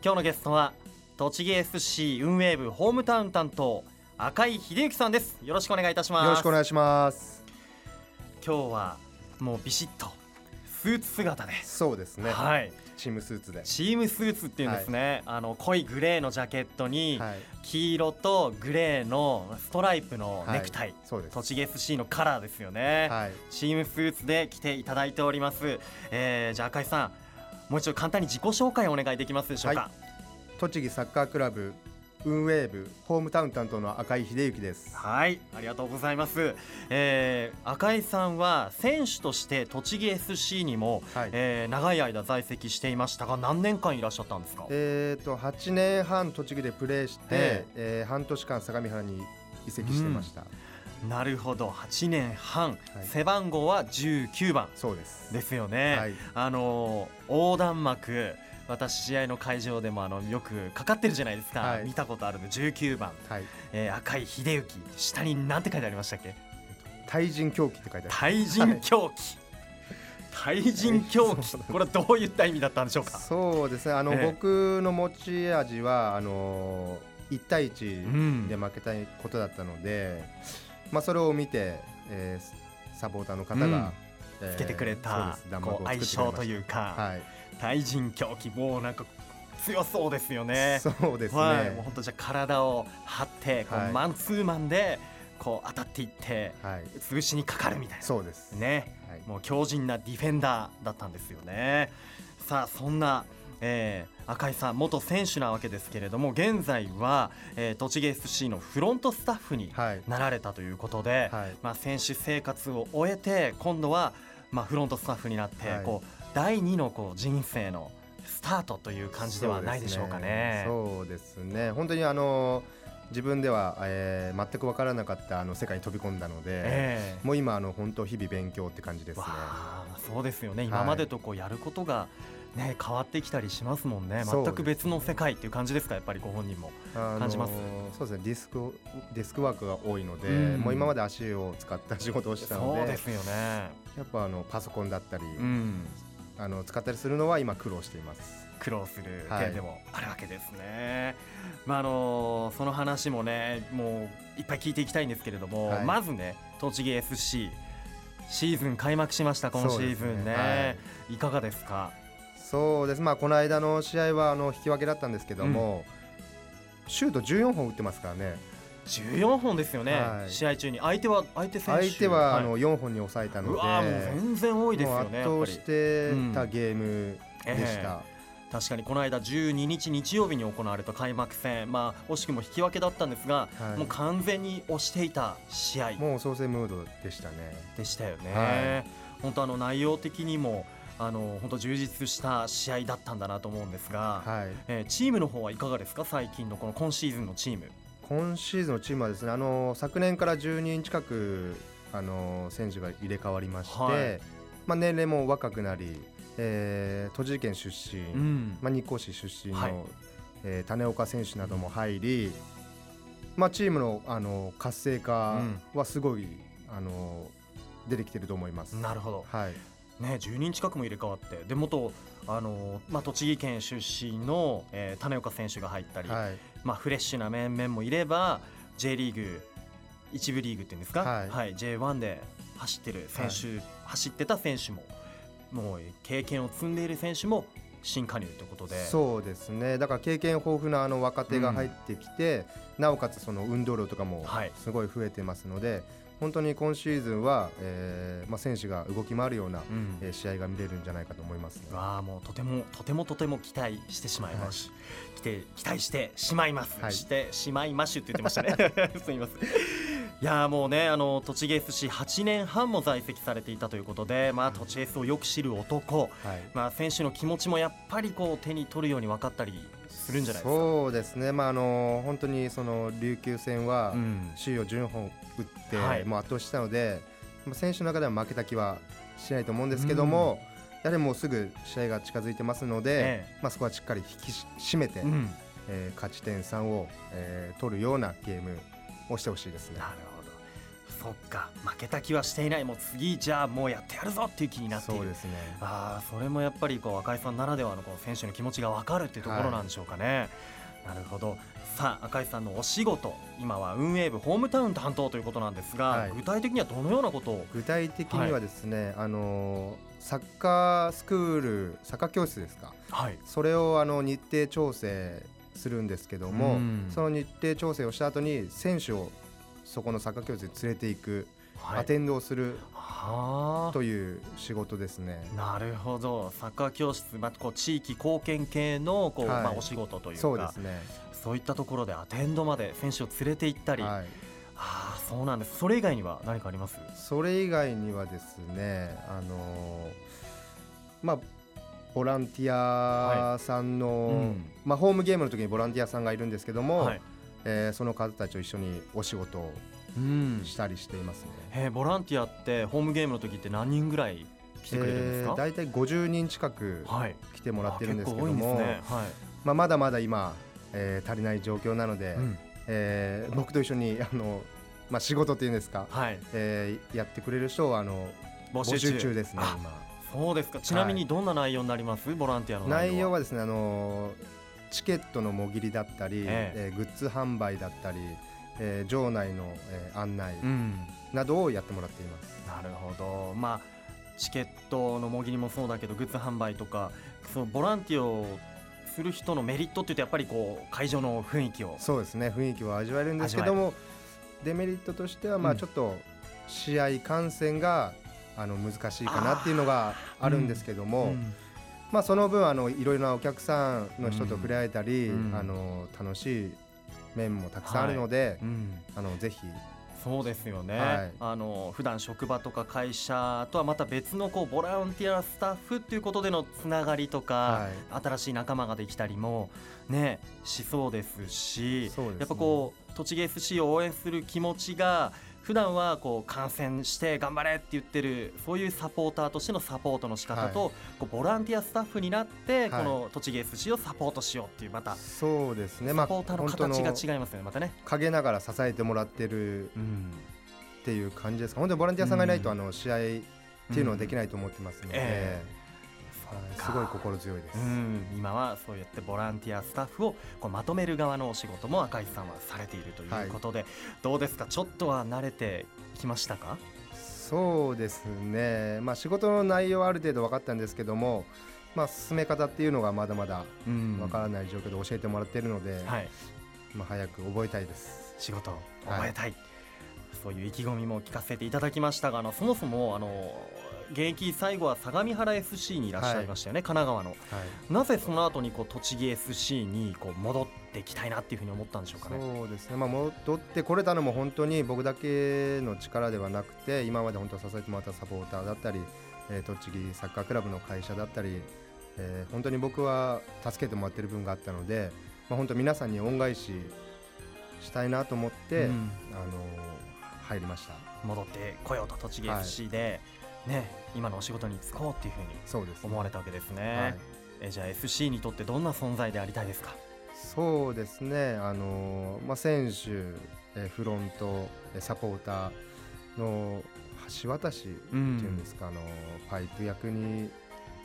今日のゲストは栃木 SC 運営部ホームタウン担当赤井秀幸さんです。よろしくお願いいたします。よろしくお願いします。今日はもうビシッとスーツ姿で。そうですね。はい。チームスーツで。チームスーツっていうんですね、あの濃いグレーのジャケットに、黄色とグレーのストライプのネクタイ、そうです。栃木 SC のカラーですよね、はい。チームスーツで来ていただいております、えー、じゃあ赤井さんもう一度簡単に自己紹介をお願いできますでしょうか、栃木サッカークラブ運営部ホームタウン担当の赤井秀幸です。はい。ありがとうございます、えー、赤井さんは選手として栃木 SC にも、はい。えー長い間在籍していましたが何年間いらっしゃったんですか？えっ、と8年半栃木でプレーして、ええ。ー半年間相模原に移籍してました、なるほど。8年半、はい。背番号は19番。そうです。ですよね、はい。あのー横断幕。私試合の会場でもあのよくかかってるじゃないですか、はい。見たことあるの19番、はい。えー赤井秀幸。下に何て書いてありましたっけ？対人狂気って書いてある対人狂気、対人狂気。これはどういった意味だったんでしょうか？そうですね。あの、ええ。僕の持ち味はあの1対1うん。で負けたいことだったので、まあ、それを見て、えーサポーターの方が、うん。えーつけてくれた、そうです。弾幕こう相性というか、はい。対人狂気もうなんか強そうですよね。そうですね、はい、もう本当じゃあ体を張ってこう、はい。マンツーマンでこう当たっていってはい、潰しにかかるみたいそうです、なね。はい、もう強靭なディフェンダーだったんですよね。さあそんな、えー赤井さん元選手なわけですけれども現在は、えー栃木 FC のフロントスタッフにはい、なられたということで、はい、まあ、選手生活を終えて今度は、まあ、フロントスタッフになって、はい。こう第二のこう人生のスタートという感じではないでしょうかね。そうですね。本当にあの自分では、えー全く分からなかったあの世界に飛び込んだので、ええ。もう今あの本当日々勉強って感じですね。そうですよね。今までとこうやることが、ね、変わってきたりしますもんね。全く別の世界っていう感じですか？やっぱりご本人も。感じます？そうですね。ディスクデスクワークが多いので、うん。もう今まで足を使った仕事をしたのでそうですよね、やっぱあのパソコンだったり、うん、あの使ったりするのは今苦労しています。苦労するはい点でもあるわけですね。まああのその話もねもういっぱい聞いていきたいんですけれども、はい。まずね栃木 FC シーズン開幕しました今シーズンね。ね。はいかがですか？そうです。まあこの間の試合はあの引き分けだったんですけども、シュート14本打ってますからね。14本ですよね、はい。試合中に。相手は相手選手。相手はあい。の4本に抑えたので、うわーもう全然多いですよね圧倒してたうん。ゲームでした。確かにこの間12日日曜日に行われた開幕戦まあ惜しくも引き分けだったんですが、はい。もう完全に押していた試合もう創生ムードでしたね。でしたよね、は本当あの内容的にもあの本当充実した試合だったんだなと思うんですが、はい。えーチームの方はいかがですか？最近のこの今シーズンのチーム。今シーズンのチームはですね、あの昨年から10人近くあの選手が入れ替わりまして、はい。まあ年齢も若くなり、えー栃木県出身、うん。まあ日光市出身の、はい。えー種岡選手なども入り、まあチームのあの活性化はすごい、あの出てきてると思います。なるほど。はい。ね、10人近くも入れ替わってで元あの、まあ、栃木県出身の、えー種岡選手が入ったり、はい。まあ、フレッシュな面々もいれば J リーグ一部リーグっていうんですか、はい。J1 で走ってる選手、走ってた選手ももう経験を積んでいる選手も新加入ということで。そうですね。だから経験豊富なあの若手が入ってきて、なおかつその運動量とかもはい。すごい増えてますので、本当に今シーズンは、えーまあ選手が動き回るような、うん。えー試合が見れるんじゃないかと思いますね。わあもうとてもとてもとても期待してしまいます、来て期待してしまいます、はい。してしまいましゅって言ってましたね。すみません。いやーもうねあの栃木 FC8 年半も在籍されていたということで、まあ、栃木 S をよく知る男、はい。まあ、選手の気持ちもやっぱりこう手に取るように分かったりするんじゃないですか。そうですね。まああの本当にその琉球戦はうん首位を14本打って、はいもう圧倒したので、まあ選手の中では負けた気はしないと思うんですけども、やはりもうすぐ試合が近づいてますので、えまあそこはしっかり引き締めて、うんえー勝ち点3を、えー取るようなゲームをしてほしいですねな。るほどそっか負けた気はしていないもう次じゃあもうやってやるぞっていう気になっている。そうですね。ああそれもやっぱりこう赤井さんならではのこう選手の気持ちが分かるっていうところなんでしょうかね、なるほど。さあ赤井さんのお仕事今は運営部ホームタウン担当ということなんですが、はい。具体的にはどのようなことを？具体的にはですね、あのサッカースクールサッカー教室ですか？はい。それをあの日程調整するんですけども、うん。その日程調整をした後に選手をそこのサッカー教室に連れていく、はい。アテンドをするはという仕事ですね。あなるほど。サッカー教室、まあ、こう地域貢献系のこう、はい。まあ、お仕事というか。そうですね。そういったところでアテンドまで選手を連れて行ったり、はい。ああそうなんです。それ以外には何かあります？それ以外にはですね、あのまあボランティアさんの、うん。まあホームゲームの時にボランティアさんがいるんですけども、はいえーその方たちと一緒にお仕事をうん。したりしていますね。えーボランティアってホームゲームの時って何人ぐらい来てくれるんですか、えー大体50人近くはい。来てもらってるんですけども、はい。まあ、まだまだ今、えー足りない状況なので、うん。えー僕と一緒にあの、まあ、仕事っていうんですか、はい、えーやってくれる人をあの募募集中ですねあ今。そうですか。ちなみにどんな内容になります、ボランティアの内容は。内容はですねあのチケットのもぎりだったり、ええ。ーグッズ販売だったり、えー場内の、えー案内うん。などをやってもらっています。なるほど。まあチケットのもぎりもそうだけどグッズ販売とかそのボランティアをする人のメリットっていうとやっぱりこう会場の雰囲気を。そうですね。雰囲気は味わえるんですけどもデメリットとしてはまうん。あちょっと試合観戦があの難しいかなっていうのがあるんですけども、うんまあ、その分あのいろいろなお客さんの人と触れ合えたり、うん。あの楽しい面もたくさんあるので、うん。あのぜひ。そうですよね、はい。あの普段職場とか会社とはまた別のこうボランティアスタッフっていうことでのつながりとか、は新しい仲間ができたりもねしそうですしね。やっぱこう栃木 FC を応援する気持ちが普段はこう観戦して頑張れって言ってるそういうサポーターとしてのサポートの仕方と、はい。こうボランティアスタッフになって、はい。この栃木 FC をサポートしようっていうまたそうですね、まあ、サポーターの形が違いますよねまたね。陰ながら支えてもらってるうん。っていう感じですか。本当にボランティアさんがいないと、うん。あの試合っていうのはできないと思ってますので、えはいすごい心強いです。うん、今はそうやってボランティアスタッフをこうまとめる側のお仕事も赤石さんはされているということで、どうですか？ちょっとは慣れてきましたか？そうですね、まあ、仕事の内容はある程度分かったんですけども、まあ、進め方っていうのがまだまだうん。分からない状況で教えてもらっているので、はい、まあ、早く覚えたいです。仕事を覚えたい、そういう意気込みも聞かせていただきましたがあのそもそもあの現役最後は相模原 FC にいらっしゃいましたよね、神奈川の。はい。なぜその後にこう栃木 FC にこう戻ってきたいなっていうふうに思ったんでしょうかね。そうですね、まあ、戻ってこれたのも本当に僕だけの力ではなくて今まで本当支えてもらったサポーターだったり、えー栃木サッカークラブの会社だったり、えー本当に僕は助けてもらってる分があったので、まあ、本当皆さんに恩返ししたいなと思って、うん。あの入りました。戻ってこようと栃木はい。FC で、ね、今のお仕事に就こうっていうふうに思われたわけですはねい、えじゃあ FC にとってどんな存在でありたいですか？そうですね、あのまあ、選手、えーフロント、えーサポーターの橋渡しっていうんですか、あのパイプ役に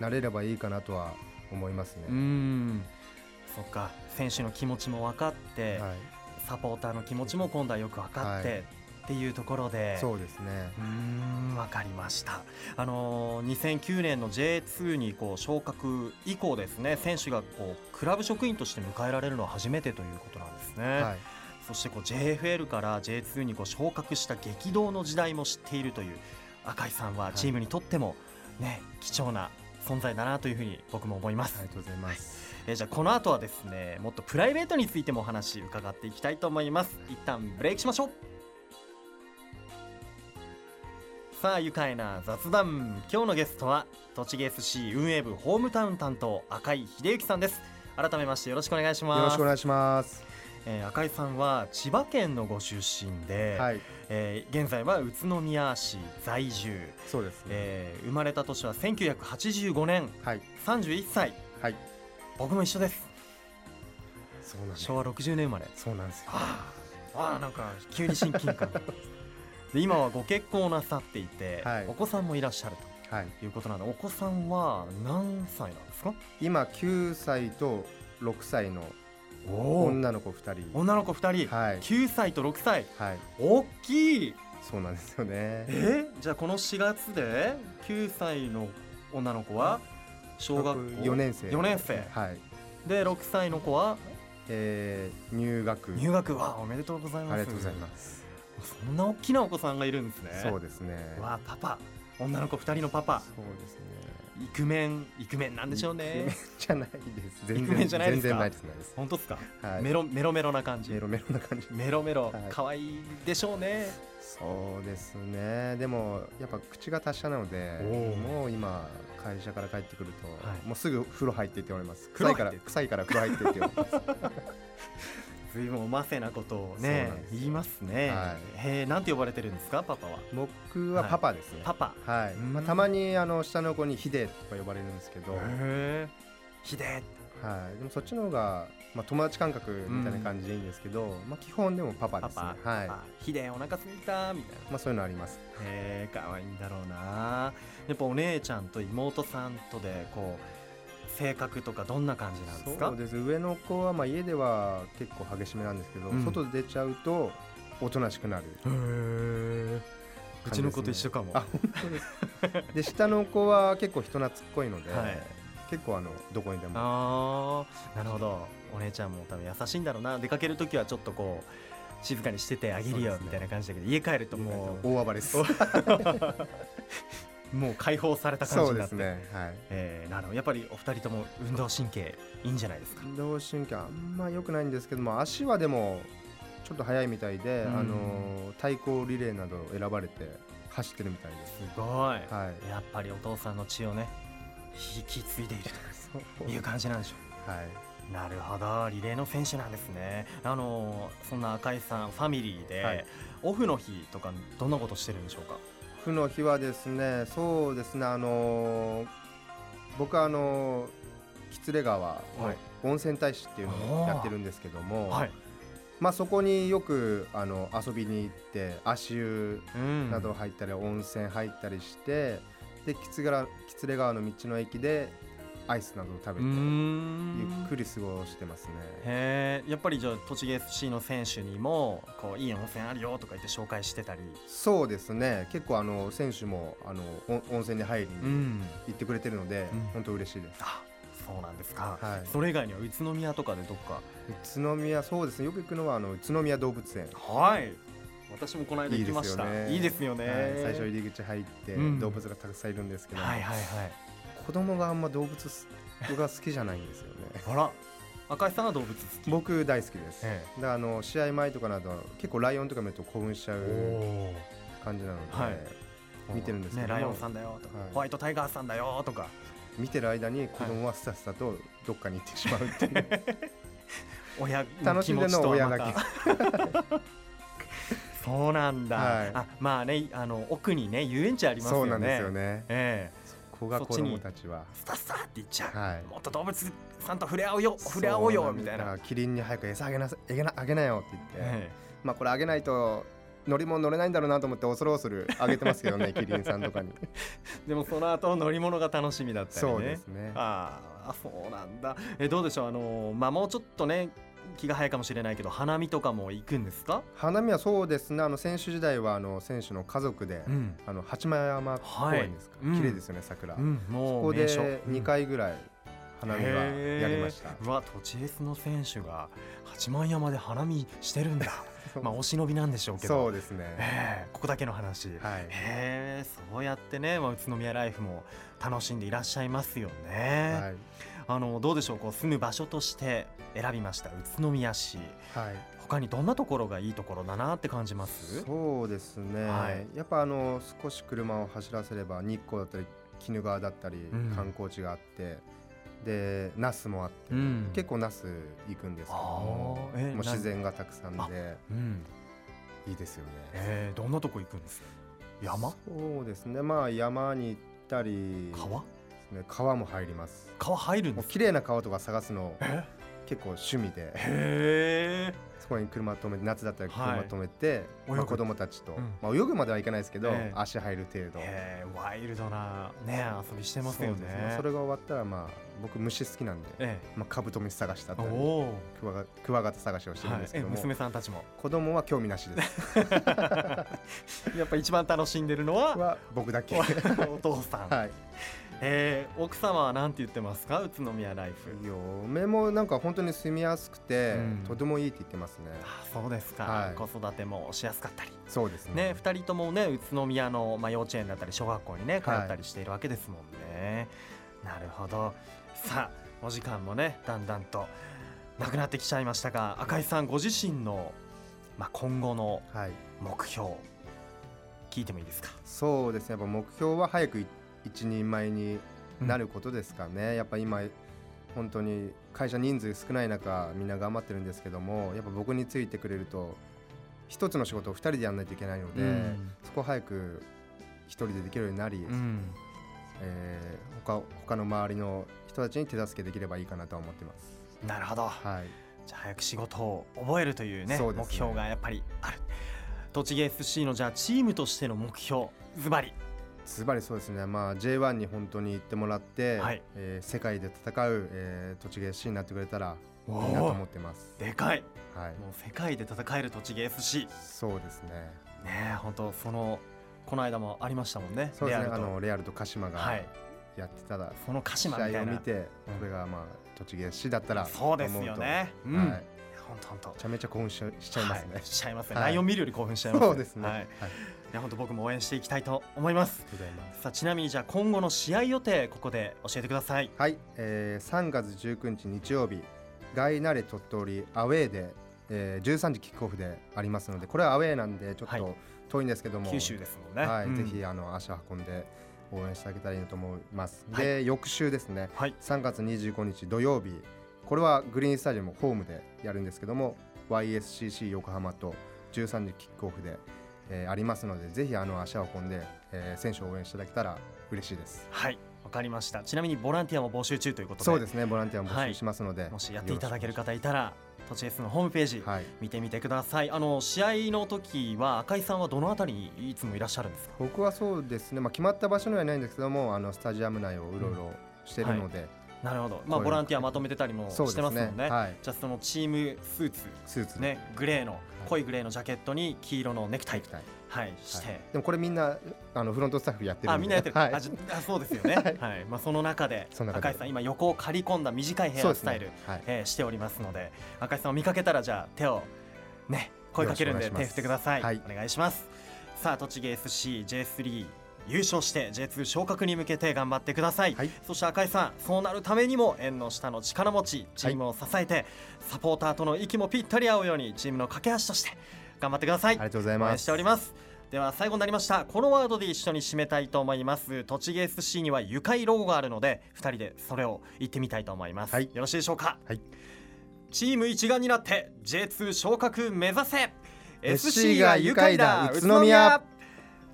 なれればいいかなとは思いますね。ん。そっか。選手の気持ちも分かって、はい、サポーターの気持ちも今度はよく分かって、はいっていうところで。そうですね。うーん分かりました、あのー2009年の J2 にこう昇格以降ですね選手がこうクラブ職員として迎えられるのは初めてということなんですね、はい、そしてこう JFL から J2 にこう昇格した激動の時代も知っているという赤井さんはチームにとっても、ね貴重な存在だなというふうに僕も思います、ありがとうございます。えーじゃあこの後はですねもっとプライベートについてもお話伺っていきたいと思います。一旦ブレイクしましょうさあ愉快な雑談。今日のゲストは栃木 FC 運営部ホームタウン担当赤井秀幸さんです。改めましてよろしくお願いします。よろしくお願いします。えー赤井さんは千葉県のご出身で、はい、えー現在は宇都宮市在住、そうですね。えー生まれた年は1985年。はい、31歳。はい、僕も一緒です。そうなんです。昭和60年生まれ。そうなんですよ。ああなんか急に親近感 で今はご結婚をなさっていて、はい。お子さんもいらっしゃるはい。ということなのでお子さんは何歳なんですか？今9歳と6歳のお女の子2人。女の子2人、はい。9歳と6歳。はい。大きい。そうなんですよね。え？じゃあこの4月で9歳の女の子は小学校4年生。4年生。はい。で6歳の子は？えー入学。入学。はおめでとうございます。ありがとうございますそんな大きなお子さんがいるんですね。そうですね。わあパパ。女の子2人のパパ。そうですね。イクメンイクメンなんでしょうイクメねンじゃないです。全イクメン然じゃないですか？全然ないです。ないです本当ですか、はい。メロメロメロな感じ。メロメロな感じ。メロメロ。はい。可愛いでしょうね。そうですね。でもやっぱ口が達者なのでもう今会社から帰ってくると、はい。もうすぐ風呂入ってって言われます。臭いから臭いから風呂入ってって言われますずいぶんおませなことをね言いますね、はい。へえなんて呼ばれてるんですかパパは？僕はパパですね、パパ。はい、うん。まあ、たまにあの下の子にヒデとか呼ばれるんですけど、はい、へえひででもそっちの方が、まあ、友達感覚みたいな感じでいいんですけど、まあ、基本でもパパですね。パパ、はい、あひでお腹すいたみたいな。まあ、そういうのあります。へえ可愛いんだろうな。やっぱお姉ちゃんと妹さんとでこう性格とかどんな感じなんですか？そうです。上の子はまあ家では結構激しめなんですけど、うん。外で出ちゃうとおとなしくなる。へえうちの子と一緒かも。あ本当です。で下の子は結構人懐っこいので、はい。結構あのどこにでも。あー。なるほど。お姉ちゃんも多分優しいんだろうな。出かける時はちょっとこう静かにしててあげるよみたいな感じだけど家帰るとも大暴れです。う もう解放された感じになって。ですねはい。えーなるほど。やっぱりお二人とも運動神経いいんじゃないですか？運動神経あんま良くないんですけども足はでもちょっと速いみたいで、うん。あの対抗リレーなど選ばれて走ってるみたいです。すごい。はい。やっぱりお父さんの血をね引き継いでいるという感じなんでしょはい。うなるほど。リレーの選手なんですね。あのそんな赤井さんファミリーで、はい。オフの日とかどんなことしてるんでしょうか？負の日はですねそうですねあのー僕はあのー喜連川のはい。温泉大使っていうのをやってるんですけども、はい、まあ、そこによくあの遊びに行って足湯うん。など入ったり、温泉入ったりしてで喜連川喜連川の道の駅でアイスなどを食べてん。ゆっくり過ごしてますね。へえやっぱりじゃあ栃木 FC の選手にもこういい温泉あるよとか言って紹介してたり。そうですね。結構あの選手もあの温温泉に入りにん。行ってくれてるので、うん。本当嬉しいです。あそうなんですか、はい。それ以外には宇都宮とかでどっか？宇都宮そうですね。よく行くのはあの宇都宮動物園。はい。私もこの間いいで行きますした。よね。いいですよね、はい。最初入り口入って、うん。動物がたくさんいるんですけど、はいはいはい子供があんま動物が好きじゃないんですよね。あら。赤井さんは動物好き。僕大好きです、えだからあの試合前とかなど結構ライオンとか見ると興奮しちゃえうお感じなので、はい。見てるんですけど。もねライオンさんだよとか、はい。ホワイトタイガーさんだよとか。見てる間に子供はスタスタとどっかに行ってしまうっていう。親の楽しんでるのは親だけけ。そうなんだ、はい。あまあねあの奥にね遊園地ありますよね。そうなんですよね。ええここが子供たちは。スタスタって言っちゃう、はい。もっと動物さんと触れ合おうよ触れ合おうよみたいな、キリンに早く餌あげなさ あげなあげなよって言って、えまあこれあげないと乗り物乗れないんだろうなと思って恐る恐るあげてますけどね キリンさんとかに。えでもその後乗り物が楽しみだったりね。そうですね。ああそうなんだ。えどうでしょう？あのまあもうちょっとね気が早いかもしれないけど花見とかも行くんですか？花見はそうですね。あの選手時代はあの選手の家族で、ん、あの八幡山公園ですか、はい。うん綺麗ですよね桜、うん、こもうこで2回ぐらい花見はやりました、うわ栃エスの選手が八幡山で花見してるんだ。そう。まあお忍びなんでしょうけど。そうですね。ええここだけの話、はい。へえそうやってね、まあ、宇都宮ライフも楽しんでいらっしゃいますよね、はいあのどうでしょうこう住む場所として選びました宇都宮市。はい。他にどんなところがいいところだなって感じます？そうですね、はい。やっぱあの少し車を走らせれば日光だったり鬼怒川だったりん。観光地があって、で那須もあって、うん。結構那須行くんですけどもあー。えもう自然がたくさんでうん。いいですよね。えー、どんなとこ行くんです？か山？そうですね。まあ山に行ったり川？ですね川も入ります。川入るんですもう綺麗な川とか探すのえ？結構趣味で。へえ。そこに車止めて夏だったら車はい。止めて、まあ、泳ぐ子供たちと、うん。まあ、泳ぐまではいかないですけど、ええ。足入る程度。へーワイルドなね遊びしてますよそうですね。それが終わったらまあ僕虫好きなんで、えまあ、カブトムシ探したりえおお。クワガクワガタ探しをしてるんですけども、娘さんたちも？子供は興味なしです。やっぱ一番楽しんでるのは？は僕だけ。はお父さん、いえー奥様は何て言ってますか？宇都宮ライフ。嫁もなんか本当に住みやすくて、うん。とてもいいって言ってますね。あそうですか、はい。子育てもしやすかったり。そうですね。ね、2人ともね宇都宮の、まあ、幼稚園だったり小学校にね通ったりしているわけですもんね、なるほど。さあお時間もねだんだんとなくなってきちゃいましたが赤井さんご自身の、まあ、今後のはい。目標聞いてもいいですか？そうですね。やっぱ目標は早くい一人前になることですかね、やっぱ今本当に会社人数少ない中みんな頑張ってるんですけどもやっぱ僕についてくれると一つの仕事を二人でやらないといけないので、うん。そこを早く一人でできるようになり、うん。えー他他の周りの人たちに手助けできればいいかなとは思ってます。なるほど。はい、じゃあ早く仕事を覚えるというねね。目標がやっぱりある。栃木 SC のじゃあチームとしての目標ズバリズバリそうですね、まあ、J1 に本当に行ってもらって、はい。えー世界で戦う、えー、栃木 SC になってくれたらいいおなとー思ってます。でかい。はい、もう世界で戦える栃木 FC そうですね。ねえ本当そのこの間もありましたもんね。そうですね。あのレアルと鹿島がはい。やってたら、その鹿試島みたいな。合を見て、うんこれがまあ栃木 SC だったらそうですよね。はい、め本当本当。ちゃめちゃ興奮ししちゃいますね。はい、しちゃいますね、はい。ライオン見るより興奮しちゃいますそうですね。はい、はい、いや本当僕も応援していきたいと思います。ございます。さあちなみにじゃあ今後の試合予定ここで教えてください。はい、えー、3月19日日曜日、ガイナレ鳥取アウェーで、えー、13時キックオフでありますので、これはアウェーなんでちょっはいと遠いんですけども、九州ですもんね、はい、うん。ぜひあの足を運んで応援してあげたらいいなと思います。はい。で、翌週ですね、はい。3月25日土曜日、これはグリーンスタジアムホームでやるんですけども、YSCC 横浜と13時キックオフで、えーありますので、ぜひあの足を運んで、えー選手を応援していただけたら嬉しいです。はいわかりました。ちなみにボランティアも募集中ということで。そうですね、ボランティアも募集しますので、もしやっていただけるよ方いたら栃木 S のホームページはい。見てみてください。あの試合の時は赤井さんはどのあたりにいつもいらっしゃるんですか？僕はそうですね、まあ、決まった場所にはないんですけどもあのスタジアム内をうろうろしてるので、なるほど。まあボランティアまとめてたりもしてますもんね。はい、じゃあそのチームスーツ。スーツ、ねグレーの濃いグレーのジャケットに黄色のネクタイ。ネクタイ。はいして、はいでもこれみんなあのフロントスタッフやってるんで。あみんなやってる、はい。あじあそうですよね、はい。まあ、その中で赤井さん今横を刈り込んだ短いヘアスタイル、ね。はい。えーしておりますので赤井さんを見かけたらじゃあ手をね声かけるんで手振ってください、はい。お願いします。さあ栃木 SCJ3 優勝して J2 昇格に向けて頑張ってください、はい。そして赤井さんそうなるためにも縁の下の力持ちチームを支えて、サポーターとの息もぴったり合うようにチームの架け橋として頑張ってください。ありがとうございます。ております。では最後になりました。このワードで一緒に締めたいと思います。栃木 SC には愉快ロゴがあるので2人でそれを言ってみたいと思います、はい。よろしいでしょうか、はい。チーム一丸になって J2 昇格目指せ！SC が愉快だ宇都宮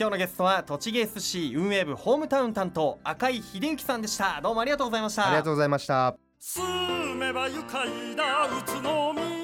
今日のゲストは栃木 SC 運営部ホームタウン担当赤井秀幸さんでした。どうもありがとうございました。ありがとうございました。住めば愉快だ。宇都宮